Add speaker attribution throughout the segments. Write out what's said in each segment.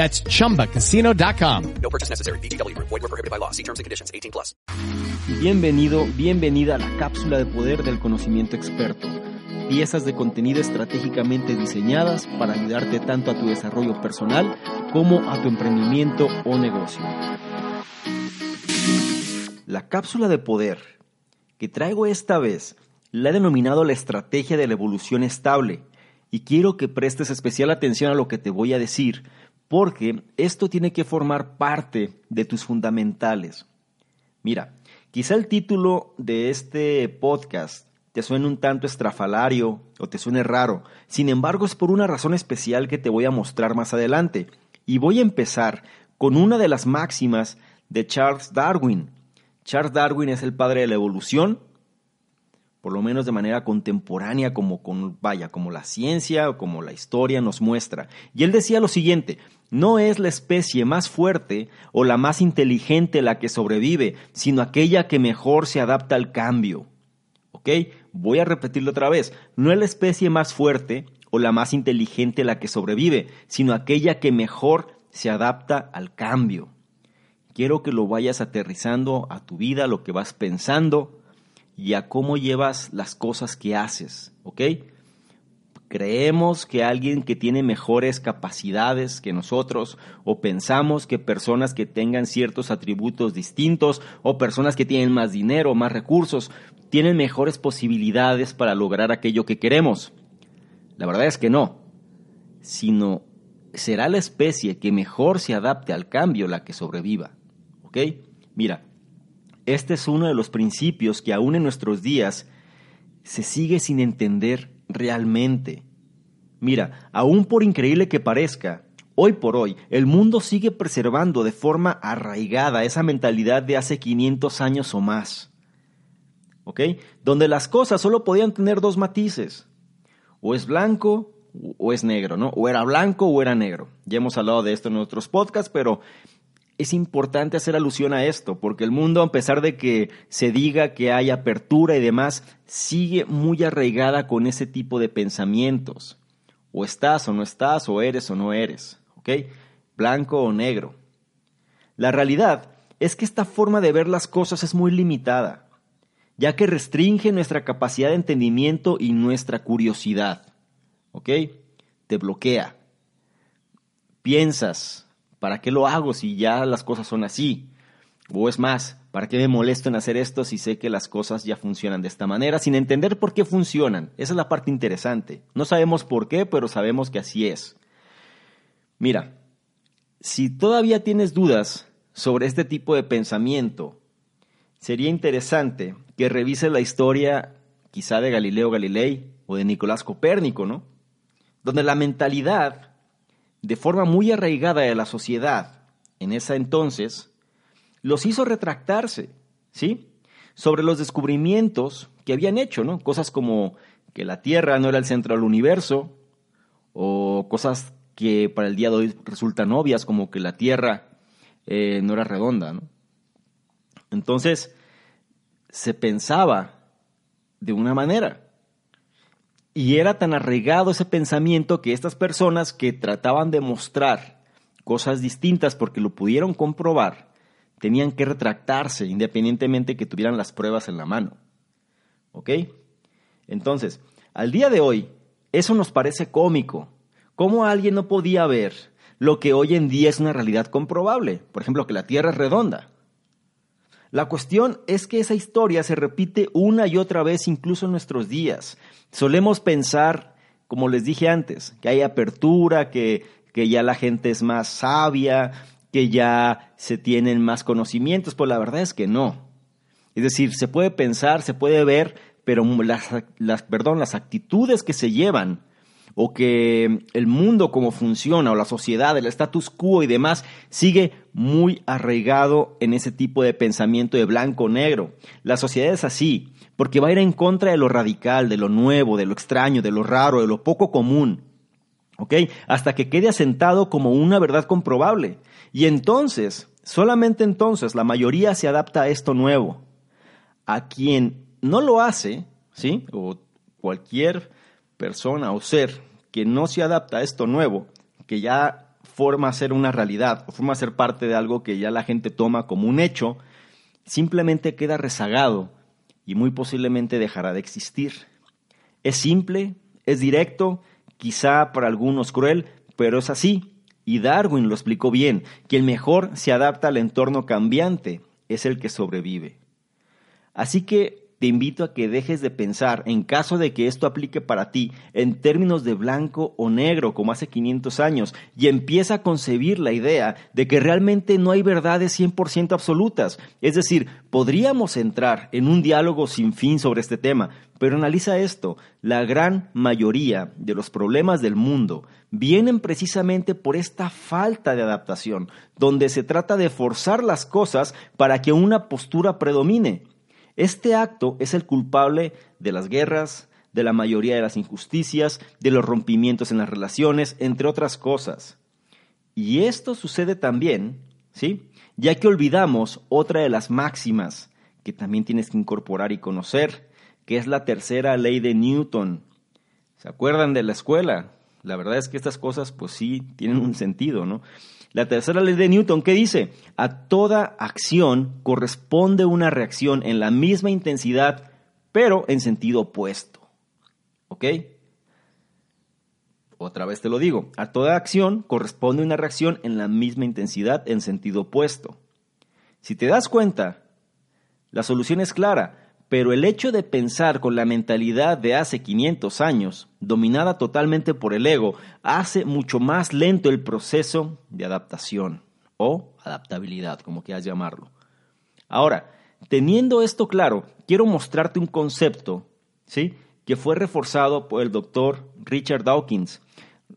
Speaker 1: That's ChumbaCasino.com.
Speaker 2: No purchase necessary. BGW. Void were prohibited by law. See terms and conditions. 18 plus.
Speaker 3: Bienvenido, bienvenida a la cápsula de poder del conocimiento experto. Piezas de contenido estratégicamente diseñadas para ayudarte tanto a tu desarrollo personal como a tu emprendimiento o negocio. La cápsula de poder que traigo esta vez la he denominado la estrategia de la evolución estable y quiero que prestes especial atención a lo que te voy a decir porque esto tiene que formar parte de tus fundamentales. Mira, quizá el título de este podcast te suene un tanto estrafalario o te suene raro, sin embargo es por una razón especial que te voy a mostrar más adelante. Y voy a empezar con una de las máximas de Charles Darwin. Charles Darwin es el padre de la evolución, por lo menos de manera contemporánea, como con, vaya, como la ciencia o como la historia nos muestra. Y él decía lo siguiente: no es la especie más fuerte o la más inteligente la que sobrevive, sino aquella que mejor se adapta al cambio. ¿Ok? Voy a repetirlo otra vez. No es la especie más fuerte o la más inteligente la que sobrevive, sino aquella que mejor se adapta al cambio. Quiero que lo vayas aterrizando a tu vida, a lo que vas pensando y a cómo llevas las cosas que haces, ¿ok? Creemos que alguien que tiene mejores capacidades que nosotros, o pensamos que personas que tengan ciertos atributos distintos, o personas que tienen más dinero, más recursos, tienen mejores posibilidades para lograr aquello que queremos. La verdad es que no, sino será la especie que mejor se adapte al cambio la que sobreviva. ¿Ok? Mira, este es uno de los principios que aún en nuestros días se sigue sin entender realmente. Mira, aún por increíble que parezca, hoy por hoy el mundo sigue preservando de forma arraigada esa mentalidad de hace 500 años o más. ¿Ok? Donde las cosas solo podían tener dos matices. O es blanco o es negro, ¿no? O era blanco o era negro. Ya hemos hablado de esto en otros podcasts, pero es importante hacer alusión a esto, porque el mundo, a pesar de que se diga que hay apertura y demás, sigue muy arraigada con ese tipo de pensamientos. O estás o no estás, o eres o no eres, ¿ok? Blanco o negro. La realidad es que esta forma de ver las cosas es muy limitada, ya que restringe nuestra capacidad de entendimiento y nuestra curiosidad, ¿ok? Te bloquea. Piensas, ¿para qué lo hago si ya las cosas son así? O es más, ¿para qué me molesto en hacer esto si sé que las cosas ya funcionan de esta manera sin entender por qué funcionan? Esa es la parte interesante. No sabemos por qué, pero sabemos que así es. Mira, si todavía tienes dudas sobre este tipo de pensamiento, sería interesante que revises la historia quizá de Galileo Galilei o de Nicolás Copérnico, ¿no? Donde la mentalidad de forma muy arraigada de la sociedad en esa entonces, los hizo retractarse, ¿sí? Sobre los descubrimientos que habían hecho, ¿no? Cosas como que la Tierra no era el centro del universo, o cosas que para el día de hoy resultan obvias, como que la Tierra eh, no era redonda. Entonces, se pensaba de una manera, y era tan arraigado ese pensamiento que estas personas que trataban de mostrar cosas distintas porque lo pudieron comprobar, tenían que retractarse independientemente que tuvieran las pruebas en la mano. ¿Ok? Entonces, al día de hoy, eso nos parece cómico. ¿Cómo alguien no podía ver lo que hoy en día es una realidad comprobable? Por ejemplo, que la Tierra es redonda. La cuestión es que esa historia se repite una y otra vez incluso en nuestros días. Solemos pensar, como les dije antes, que hay apertura, que, que ya la gente es más sabia, que ya se tienen más conocimientos, pues la verdad es que no. Es decir, se puede pensar, se puede ver, pero las, las, perdón, las actitudes que se llevan o que el mundo como funciona o la sociedad, el status quo y demás sigue muy arraigado en ese tipo de pensamiento de blanco-negro. La sociedad es así, porque va a ir en contra de lo radical, de lo nuevo, de lo extraño, de lo raro, de lo poco común. ¿Ok? Hasta que quede asentado como una verdad comprobable. Y entonces, solamente entonces, la mayoría se adapta a esto nuevo. A quien no lo hace, ¿sí? O cualquier persona o ser que no se adapta a esto nuevo, que ya forma ser una realidad o forma ser parte de algo que ya la gente toma como un hecho, simplemente queda rezagado y muy posiblemente dejará de existir. Es simple, es directo, quizá para algunos cruel, pero es así. Y Darwin lo explicó bien, que el mejor se adapta al entorno cambiante, es el que sobrevive. Así que te invito a que dejes de pensar, en caso de que esto aplique para ti, en términos de blanco o negro como hace 500 años, y empieza a concebir la idea de que realmente no hay verdades 100% absolutas. Es decir, podríamos entrar en un diálogo sin fin sobre este tema, pero analiza esto, la gran mayoría de los problemas del mundo vienen precisamente por esta falta de adaptación, donde se trata de forzar las cosas para que una postura predomine. Este acto es el culpable de las guerras, de la mayoría de las injusticias, de los rompimientos en las relaciones, entre otras cosas. Y esto sucede también, ¿sí? Ya que olvidamos otra de las máximas que también tienes que incorporar y conocer, que es la tercera ley de Newton. ¿Se acuerdan de la escuela? La verdad es que estas cosas pues sí tienen un sentido, ¿no? La tercera ley de Newton, ¿qué dice? A toda acción corresponde una reacción en la misma intensidad, pero en sentido opuesto. ¿Ok? Otra vez te lo digo, a toda acción corresponde una reacción en la misma intensidad en sentido opuesto. Si te das cuenta, la solución es clara. Pero el hecho de pensar con la mentalidad de hace 500 años, dominada totalmente por el ego, hace mucho más lento el proceso de adaptación o adaptabilidad, como quieras llamarlo. Ahora, teniendo esto claro, quiero mostrarte un concepto, ¿sí? que fue reforzado por el doctor Richard Dawkins.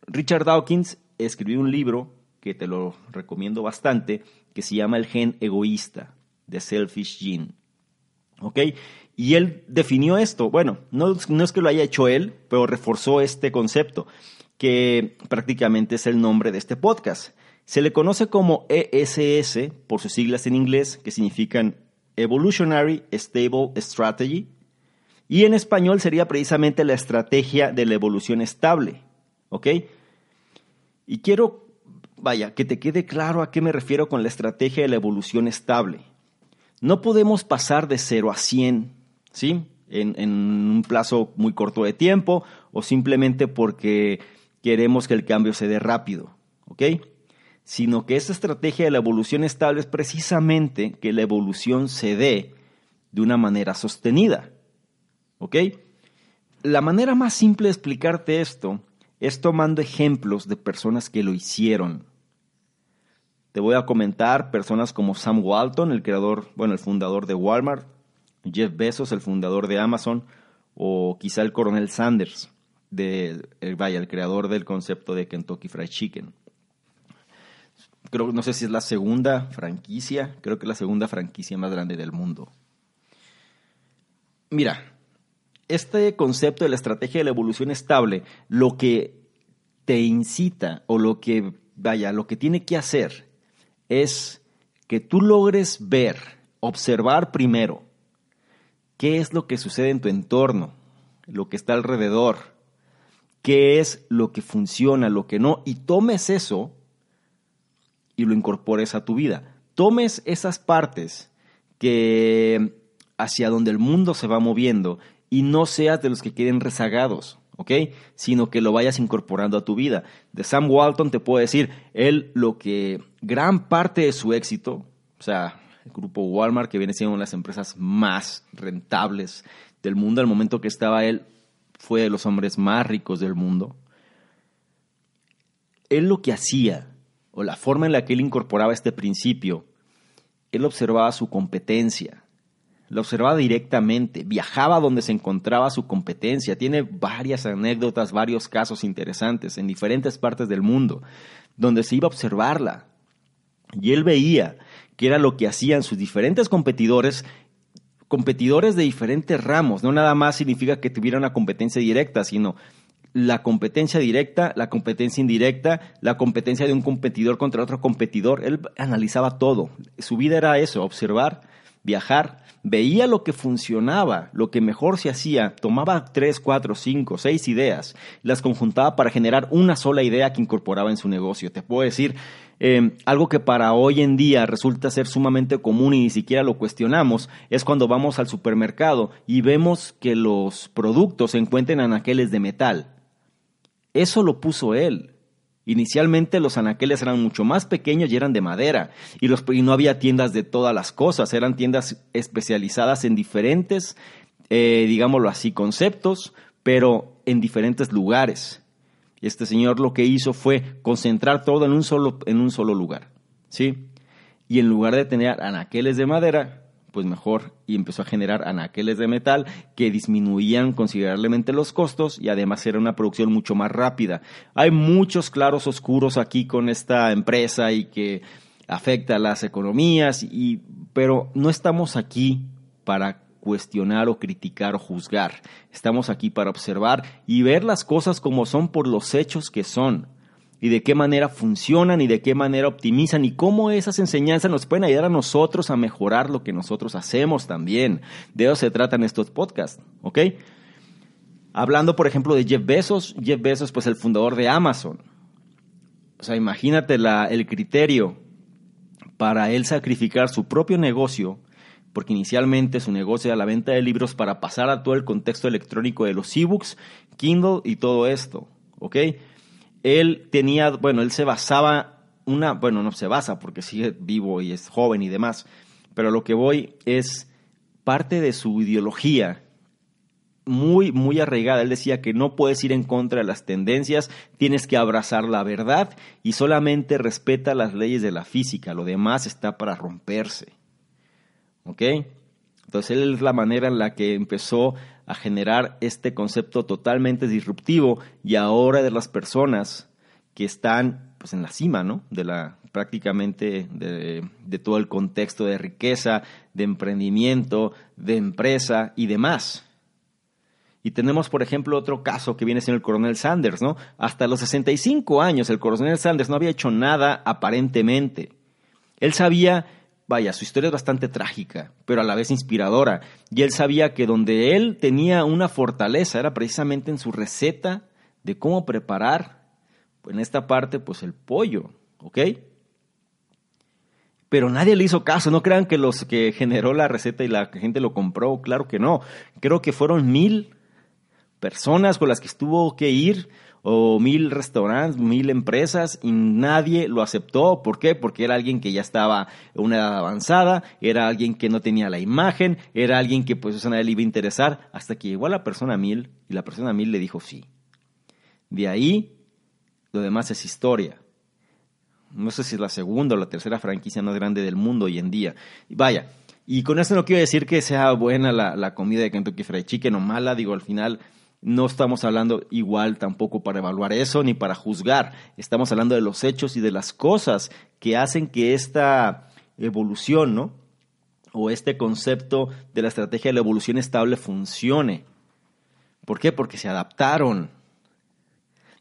Speaker 3: Richard Dawkins escribió un libro que te lo recomiendo bastante, que se llama El gen egoísta, The Selfish Gene. ¿Ok? Y él definió esto. Bueno, no, es que lo haya hecho él, pero reforzó este concepto, que prácticamente es el nombre de este podcast. Se le conoce como ESS por sus siglas en inglés, que significan Evolutionary Stable Strategy, y en español sería precisamente la estrategia de la evolución estable. ¿Ok? Y quiero, vaya, que te quede claro a qué me refiero con la estrategia de la evolución estable. No podemos pasar de 0 a 100 ¿sí? En, un plazo muy corto de tiempo o simplemente porque queremos que el cambio se dé rápido, ¿ok? Sino que esta estrategia de la evolución estable es precisamente que la evolución se dé de una manera sostenida, ¿ok? La manera más simple de explicarte esto es tomando ejemplos de personas que lo hicieron. Te voy a comentar personas como Sam Walton, el creador, bueno, el fundador de Walmart, Jeff Bezos, el fundador de Amazon, o quizá el coronel Sanders, de, eh, vaya, el creador del concepto de Kentucky Fried Chicken. Creo, no sé si es la segunda franquicia, creo que es la segunda franquicia más grande del mundo. Mira, este concepto de la estrategia de la evolución estable, lo que te incita o lo que, vaya, lo que tiene que hacer es que tú logres ver, observar primero qué es lo que sucede en tu entorno, lo que está alrededor, qué es lo que funciona, lo que no, y tomes eso y lo incorpores a tu vida. Tomes esas partes que hacia donde el mundo se va moviendo y no seas de los que queden rezagados, ¿ok? Sino que lo vayas incorporando a tu vida. De Sam Walton te puedo decir, él lo que gran parte de su éxito, o sea, el grupo Walmart, que viene siendo una de las empresas más rentables del mundo. Al momento que estaba él, fue de los hombres más ricos del mundo. Él lo que hacía, o la forma en la que él incorporaba este principio, él observaba su competencia, la observaba directamente, viajaba donde se encontraba su competencia, tiene varias anécdotas, varios casos interesantes en diferentes partes del mundo, donde se iba a observarla. Y él veía que era lo que hacían sus diferentes competidores, competidores de diferentes ramos, no nada más significa que tuviera una competencia directa, sino la competencia directa, la competencia indirecta, la competencia de un competidor contra otro competidor. Él analizaba todo. Su vida era eso, observar, viajar, veía lo que funcionaba, lo que mejor se hacía, tomaba tres, cuatro, cinco, seis ideas, las conjuntaba para generar una sola idea que incorporaba en su negocio. Te puedo decir, eh, algo que para hoy en día resulta ser sumamente común y ni siquiera lo cuestionamos, es cuando vamos al supermercado y vemos que los productos se encuentran en anaqueles de metal. Eso lo puso él. Inicialmente los anaqueles eran mucho más pequeños y eran de madera, y, los, no había tiendas de todas las cosas, eran tiendas especializadas en diferentes, eh, digámoslo así, conceptos, pero en diferentes lugares. Y este señor lo que hizo fue concentrar todo en un solo, en un solo lugar, ¿sí? Y en lugar de tener anaqueles de madera, pues mejor y empezó a generar anaqueles de metal que disminuían considerablemente los costos y además era una producción mucho más rápida. Hay muchos claros oscuros aquí con esta empresa y que afecta a las economías y pero no estamos aquí para cuestionar o criticar o juzgar. Estamos aquí para observar y ver las cosas como son por los hechos que son y de qué manera funcionan y de qué manera optimizan y cómo esas enseñanzas nos pueden ayudar a nosotros a mejorar lo que nosotros hacemos también. De eso se tratan estos podcasts, ¿ok? Hablando, por ejemplo, de Jeff Bezos, Jeff Bezos, pues el fundador de Amazon. O sea, imagínate la, el criterio para él sacrificar su propio negocio, porque inicialmente su negocio era la venta de libros para pasar a todo el contexto electrónico de los ebooks, Kindle y todo esto, ¿ok? Él tenía, bueno, él se basaba una, bueno, no se basa porque sigue vivo y es joven y demás, pero lo que voy es parte de su ideología muy, muy arraigada. Él decía que no puedes ir en contra de las tendencias, tienes que abrazar la verdad y solamente respeta las leyes de la física, lo demás está para romperse. ¿Ok? Entonces él es la manera en la que empezó a generar este concepto totalmente disruptivo y ahora de las personas que están pues en la cima, ¿no? De la prácticamente de, todo el contexto de riqueza, de emprendimiento, de empresa y demás. Y tenemos, por ejemplo, otro caso que viene siendo el coronel Sanders, ¿no? Hasta los 65 años el coronel Sanders no había hecho nada aparentemente. Él sabía Vaya, su historia es bastante trágica, pero a la vez inspiradora. Y él sabía que donde él tenía una fortaleza era precisamente en su receta de cómo preparar, en esta parte, pues el pollo, ¿ok? Pero nadie le hizo caso, no crean que los que generó la receta y la gente lo compró, claro que no. Creo que fueron mil personas con las que estuvo que ir o mil restaurantes, mil empresas y nadie lo aceptó. ¿Por qué? Porque era alguien que ya estaba en una edad avanzada, era alguien que no tenía la imagen, era alguien que pues a nadie le iba a interesar, hasta que llegó a la persona mil y la persona mil le dijo sí. De ahí, lo demás es historia. No sé si es la segunda o la tercera franquicia más grande del mundo hoy en día. Vaya, y con esto no quiero decir que sea buena la, la comida de Kentucky Fried Chicken o mala, digo, al final no estamos hablando igual tampoco para evaluar eso ni para juzgar. Estamos hablando de los hechos y de las cosas que hacen que esta evolución, ¿no? O este concepto de la estrategia de la evolución estable funcione. ¿Por qué? Porque se adaptaron.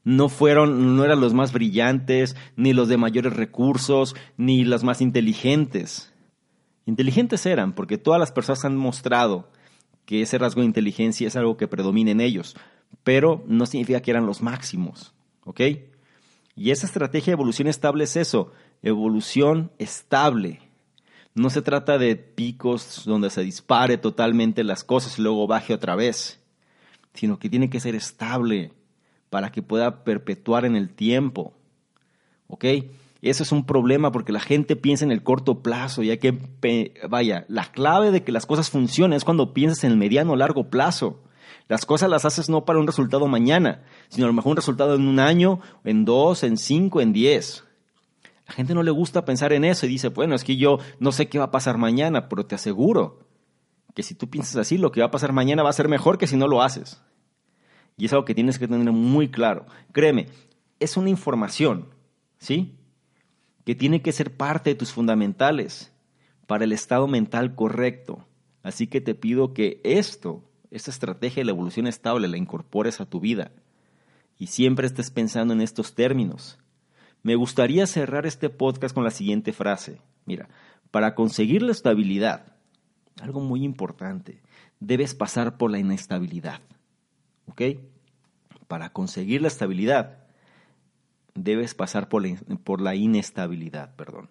Speaker 3: No fueron, no eran los más brillantes, ni los de mayores recursos, ni los más inteligentes. Inteligentes eran, porque todas las personas han mostrado que ese rasgo de inteligencia es algo que predomina en ellos, pero no significa que eran los máximos, ¿ok? Y esa estrategia de evolución estable es eso, evolución estable. No se trata de picos donde se dispare totalmente las cosas y luego baje otra vez, sino que tiene que ser estable para que pueda perpetuar en el tiempo, ¿ok? Eso es un problema porque la gente piensa en el corto plazo, ya que, vaya, la clave de que las cosas funcionen es cuando piensas en el mediano o largo plazo. Las cosas las haces no para un resultado mañana, sino a lo mejor un resultado en un año, en dos, en cinco, en diez. La gente no le gusta pensar en eso y dice, bueno, es que yo no sé qué va a pasar mañana, pero te aseguro que si tú piensas así, lo que va a pasar mañana va a ser mejor que si no lo haces. Y es algo que tienes que tener muy claro. Créeme, es una información, ¿sí? Que tiene que ser parte de tus fundamentales para el estado mental correcto. Así que te pido que esto, esta estrategia de la evolución estable, la incorpores a tu vida y siempre estés pensando en estos términos. Me gustaría cerrar este podcast con la siguiente frase. Mira, para conseguir la estabilidad, algo muy importante, debes pasar por la inestabilidad. ¿Ok? Para conseguir la estabilidad, debes pasar por la, por la inestabilidad, perdón.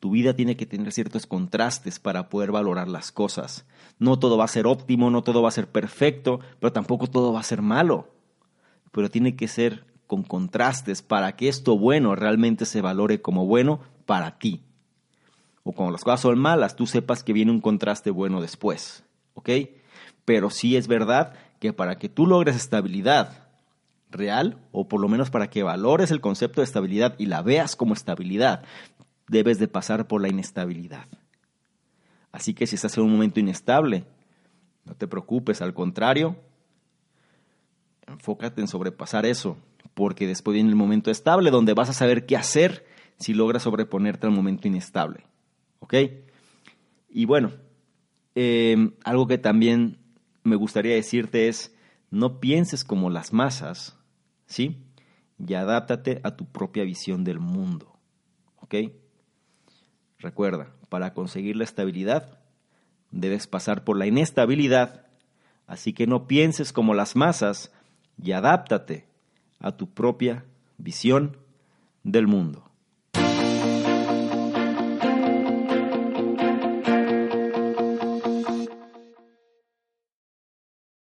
Speaker 3: Tu vida tiene que tener ciertos contrastes para poder valorar las cosas. No todo va a ser óptimo, no todo va a ser perfecto, pero tampoco todo va a ser malo. Pero tiene que ser con contrastes para que esto bueno realmente se valore como bueno para ti. O cuando las cosas son malas, tú sepas que viene un contraste bueno después. ¿Ok? Pero sí es verdad que para que tú logres estabilidad real, o por lo menos para que valores el concepto de estabilidad y la veas como estabilidad, debes de pasar por la inestabilidad. Así que si estás en un momento inestable, no te preocupes, al contrario, enfócate en sobrepasar eso, porque después viene el momento estable donde vas a saber qué hacer si logras sobreponerte al momento inestable. ¿Ok? Y bueno, eh, algo que también me gustaría decirte es, no pienses como las masas, ¿sí? Y adáptate a tu propia visión del mundo, ¿ok? Recuerda, para conseguir la estabilidad, debes pasar por la inestabilidad, así que no pienses como las masas y adáptate a tu propia visión del mundo.